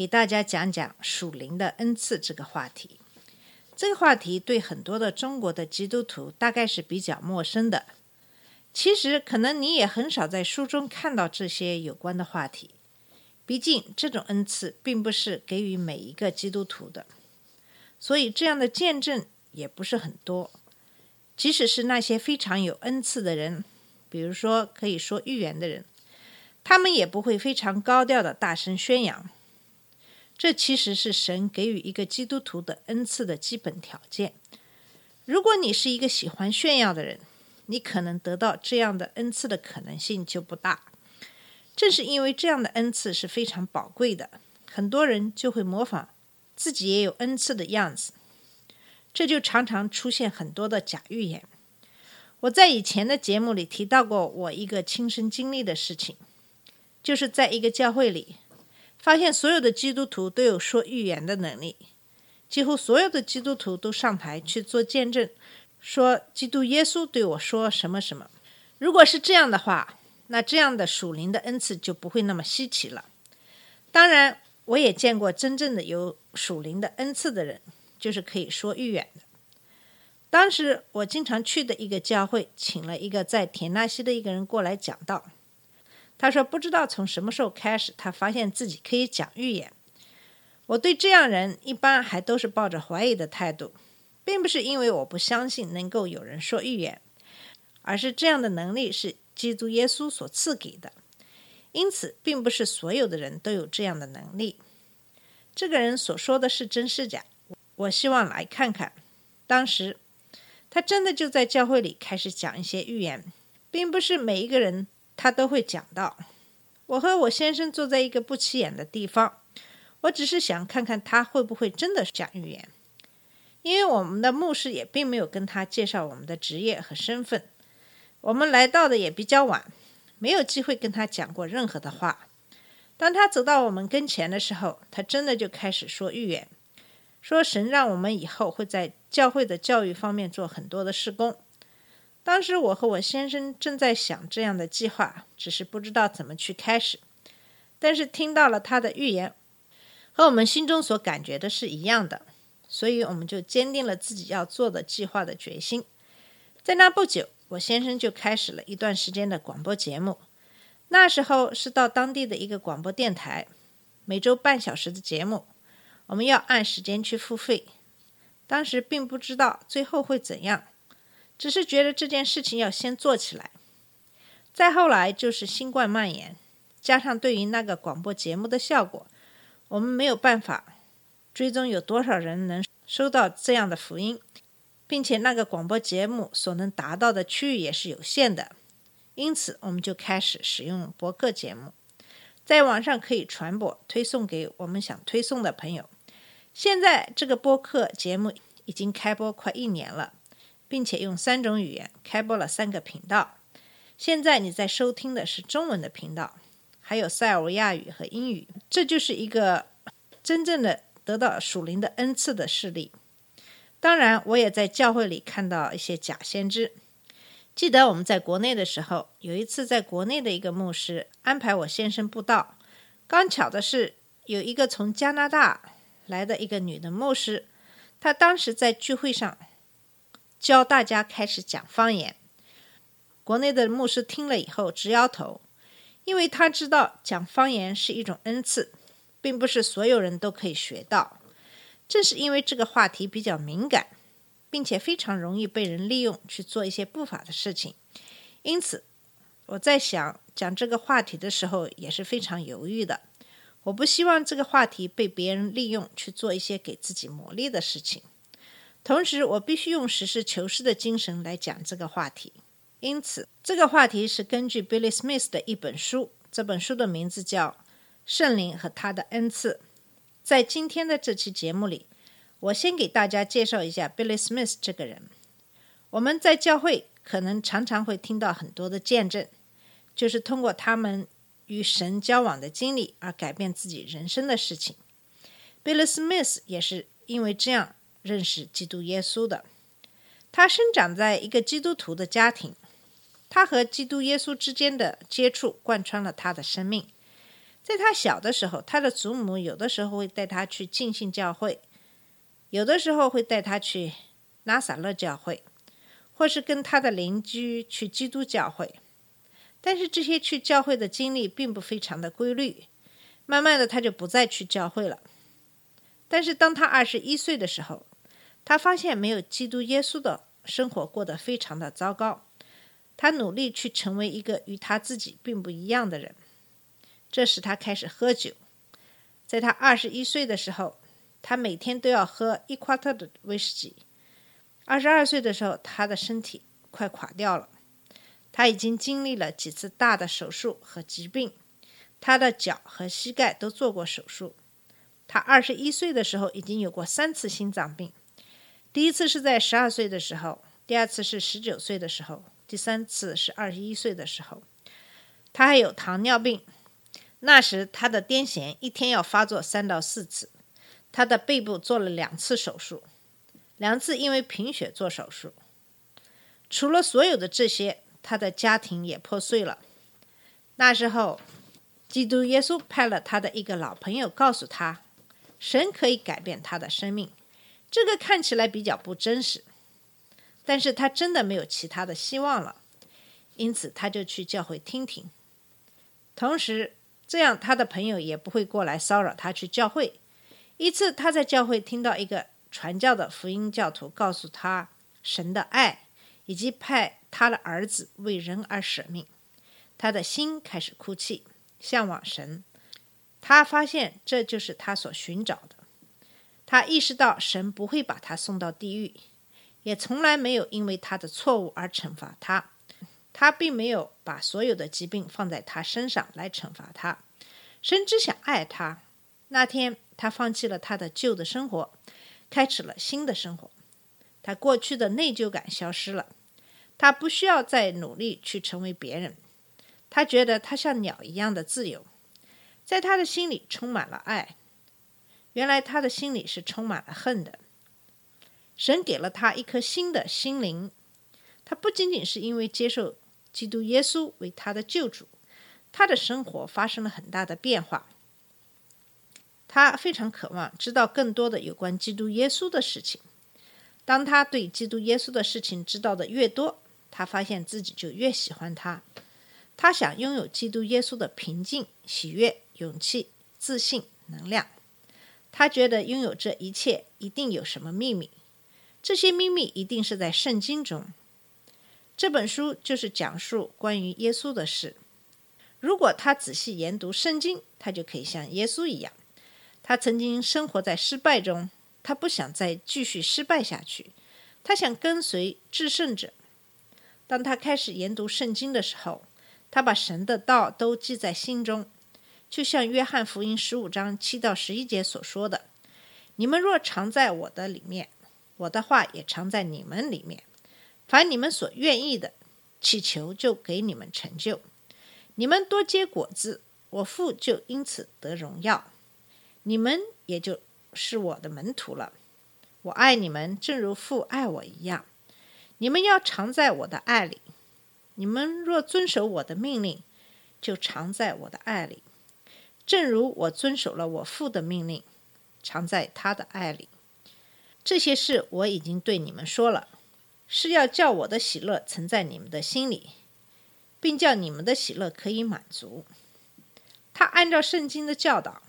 给大家讲讲属灵的恩赐这个话题。这个话题对很多的中国的基督徒大概是比较陌生的。其实，可能你也很少在书中看到这些有关的话题。毕竟，这种恩赐并不是给予每一个基督徒的，所以这样的见证也不是很多。即使是那些非常有恩赐的人，比如说可以说预言的人，他们也不会非常高调的大声宣扬。这其实是神给予一个基督徒的恩赐的基本条件。如果你是一个喜欢炫耀的人，你可能得到这样的恩赐的可能性就不大。正是因为这样的恩赐是非常宝贵的，很多人就会模仿自己也有恩赐的样子，这就常常出现很多的假预言。我在以前的节目里提到过我一个亲身经历的事情，就是在一个教会里，发现所有的基督徒都有说预言的能力，几乎所有的基督徒都上台去做见证，说基督耶稣对我说什么什么。如果是这样的话，那这样的属灵的恩赐就不会那么稀奇了。当然，我也见过真正的有属灵的恩赐的人，就是可以说预言的。当时我经常去的一个教会，请了一个在田纳西的一个人过来讲道。他说，不知道从什么时候开始，他发现自己可以讲预言。我对这样人一般还都是抱着怀疑的态度，并不是因为我不相信能够有人说预言，而是这样的能力是基督耶稣所赐给的，因此并不是所有的人都有这样的能力。这个人所说的是真是假？我希望来看看。当时他真的就在教会里开始讲一些预言，并不是每一个人他都会讲到。我和我先生坐在一个不起眼的地方，我只是想看看他会不会真的讲预言，因为我们的牧师也并没有跟他介绍我们的职业和身份。我们来到的也比较晚，没有机会跟他讲过任何的话。当他走到我们跟前的时候，他真的就开始说预言，说神让我们以后会在教会的教育方面做很多的事工。当时我和我先生正在想这样的计划，只是不知道怎么去开始。但是听到了他的预言，和我们心中所感觉的是一样的，所以我们就坚定了自己要做的计划的决心。在那不久，我先生就开始了一段时间的广播节目。那时候是到当地的一个广播电台，每周半小时的节目，我们要按时间去付费。当时并不知道最后会怎样，只是觉得这件事情要先做起来。再后来就是新冠蔓延，加上对于那个广播节目的效果，我们没有办法追踪有多少人能收到这样的福音。并且那个广播节目所能达到的区域也是有限的，因此我们就开始使用博客节目，在网上可以传播、推送给我们想推送的朋友。现在这个播客节目已经开播快一年了，并且用三种语言开播了三个频道。现在你在收听的是中文的频道，还有塞尔维亚语和英语。这就是一个真正的得到属灵的恩赐的事例。当然，我也在教会里看到一些假先知。记得我们在国内的时候，有一次在国内的一个牧师安排我先生布道。刚巧的是，有一个从加拿大来的一个女的牧师，她当时在聚会上教大家开始讲方言。国内的牧师听了以后直摇头，因为他知道讲方言是一种恩赐，并不是所有人都可以学到。正是因为这个话题比较敏感，并且非常容易被人利用去做一些不法的事情，因此我在想讲这个话题的时候也是非常犹豫的。我不希望这个话题被别人利用去做一些给自己牟利的事情，同时我必须用实事求是的精神来讲这个话题。因此，这个话题是根据 Billy Smith 的一本书，这本书的名字叫《圣灵和他的恩赐》。在今天的这期节目里，我先给大家介绍一下 Billy Smith 这个人。我们在教会可能常常会听到很多的见证，就是通过他们与神交往的经历而改变自己人生的事情。Billy Smith 也是因为这样认识基督耶稣的。他生长在一个基督徒的家庭，他和基督耶稣之间的接触贯穿了他的生命。在他小的时候，他的祖母有的时候会带他去浸信教会，有的时候会带他去拉萨勒教会，或是跟他的邻居去基督教会。但是这些去教会的经历并不非常的规律，慢慢的他就不再去教会了。但是当他二十一岁的时候，他发现没有基督耶稣的生活过得非常的糟糕。他努力去成为一个与他自己并不一样的人。这时他开始喝酒。在他二十一岁的时候，他每天都要喝一夸特的威士忌。二十二岁的时候，他的身体快垮掉了。他已经经历了几次大的手术和疾病，他的脚和膝盖都做过手术。他二十一岁的时候已经有过三次心脏病，第一次是在十二岁的时候，第二次是十九岁的时候，第三次是二十一岁的时候。他还有糖尿病，那时他的癫痫一天要发作三到四次。他的背部做了两次手术，两次因为贫血做手术。除了所有的这些，他的家庭也破碎了。那时候，基督耶稣派了他的一个老朋友告诉他。神可以改变他的生命，这个看起来比较不真实，但是他真的没有其他的希望了，因此他就去教会听听。同时，这样他的朋友也不会过来骚扰他去教会。一次，他在教会听到一个传教的福音教徒告诉他神的爱，以及派他的儿子为人而舍命，他的心开始哭泣，向往神。他发现这就是他所寻找的。他意识到神不会把他送到地狱，也从来没有因为他的错误而惩罚他。他并没有把所有的疾病放在他身上来惩罚他。神只想爱他。那天，他放弃了他的旧的生活，开始了新的生活。他过去的内疚感消失了。他不需要再努力去成为别人。他觉得他像鸟一样的自由。在他的心里充满了爱，原来他的心里是充满了恨的。神给了他一颗新的心灵，他不仅仅是因为接受基督耶稣为他的救主，他的生活发生了很大的变化。他非常渴望知道更多的有关基督耶稣的事情。当他对基督耶稣的事情知道的越多，他发现自己就越喜欢他。他想拥有基督耶稣的平静、喜悦。勇气、自信、能量。他觉得拥有这一切一定有什么秘密，这些秘密一定是在圣经中。这本书就是讲述关于耶稣的事。如果他仔细研读圣经，他就可以像耶稣一样。他曾经生活在失败中，他不想再继续失败下去，他想跟随制胜者。当他开始研读圣经的时候，他把神的道都记在心中。就像约翰福音十五章七到十一节所说的：“你们若常在我的里面，我的话也常在你们里面。凡你们所愿意的，祈求就给你们成就。你们多结果子，我父就因此得荣耀。你们也就是我的门徒了。我爱你们，正如父爱我一样。你们要常在我的爱里。你们若遵守我的命令，就常在我的爱里。”正如我遵守了我父的命令，常在他的爱里。这些事我已经对你们说了，是要叫我的喜乐存在你们的心里，并叫你们的喜乐可以满足。他按照圣经的教导，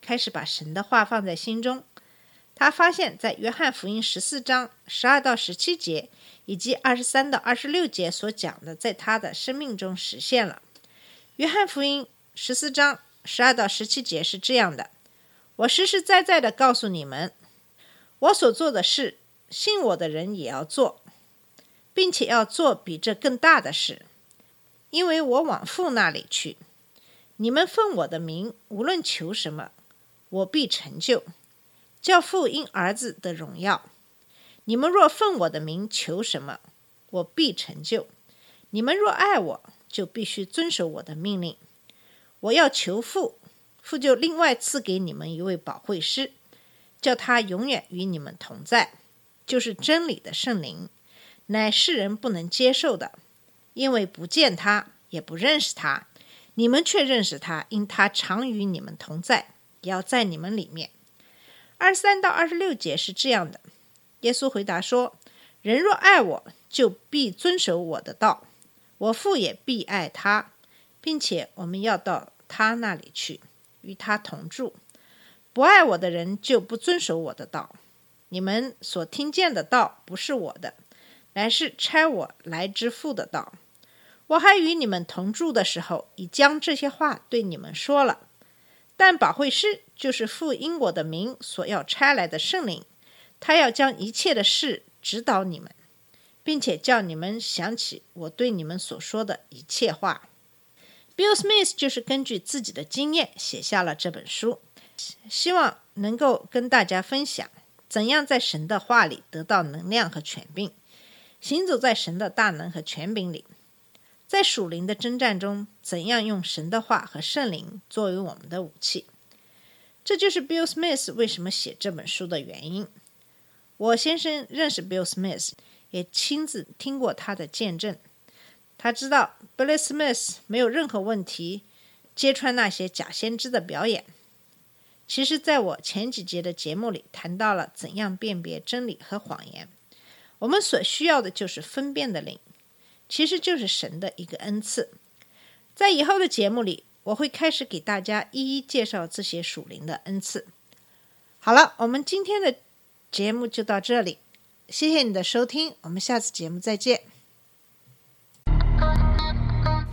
开始把神的话放在心中。他发现，在约翰福音十四章十二到十七节以及二十三到二十六节所讲的，在他的生命中实现了。约翰福音十四章。十二到十七节是这样的：我实实在在的告诉你们，我所做的事，信我的人也要做，并且要做比这更大的事，因为我往父那里去。你们奉我的名，无论求什么，我必成就，叫父因儿子的荣耀。你们若奉我的名求什么，我必成就。你们若爱我，就必须遵守我的命令。我要求父，父就另外赐给你们一位保惠师，叫他永远与你们同在，就是真理的圣灵，乃世人不能接受的，因为不见他，也不认识他。你们却认识他，因他常与你们同在，也要在你们里面。二十三到二十六节是这样的。耶稣回答说：“人若爱我，就必遵守我的道，我父也必爱他，并且我们要到他那里去，与他同住。不爱我的人就不遵守我的道。你们所听见的道不是我的，乃是差我来之父的道。我还与你们同住的时候，已将这些话对你们说了。但保惠师就是父因我的名所要差来的圣灵。”他要将一切的事指导你们，并且叫你们想起我对你们所说的一切话。Bill Smith 就是根据自己的经验写下了这本书，希望能够跟大家分享怎样在神的话里得到能量和权柄，行走在神的大能和权柄里，在属灵的征战中，怎样用神的话和圣灵作为我们的武器。这就是 Bill Smith 为什么写这本书的原因。我先生认识 Bill Smith，也亲自听过他的见证。他知道 Bill Smith 没有任何问题揭穿那些假先知的表演。其实，在我前几节的节目里谈到了怎样辨别真理和谎言。我们所需要的就是分辨的灵，其实就是神的一个恩赐。在以后的节目里，我会开始给大家一一介绍这些属灵的恩赐。好了，我们今天的。节目就到这里，谢谢你的收听，我们下次节目再见。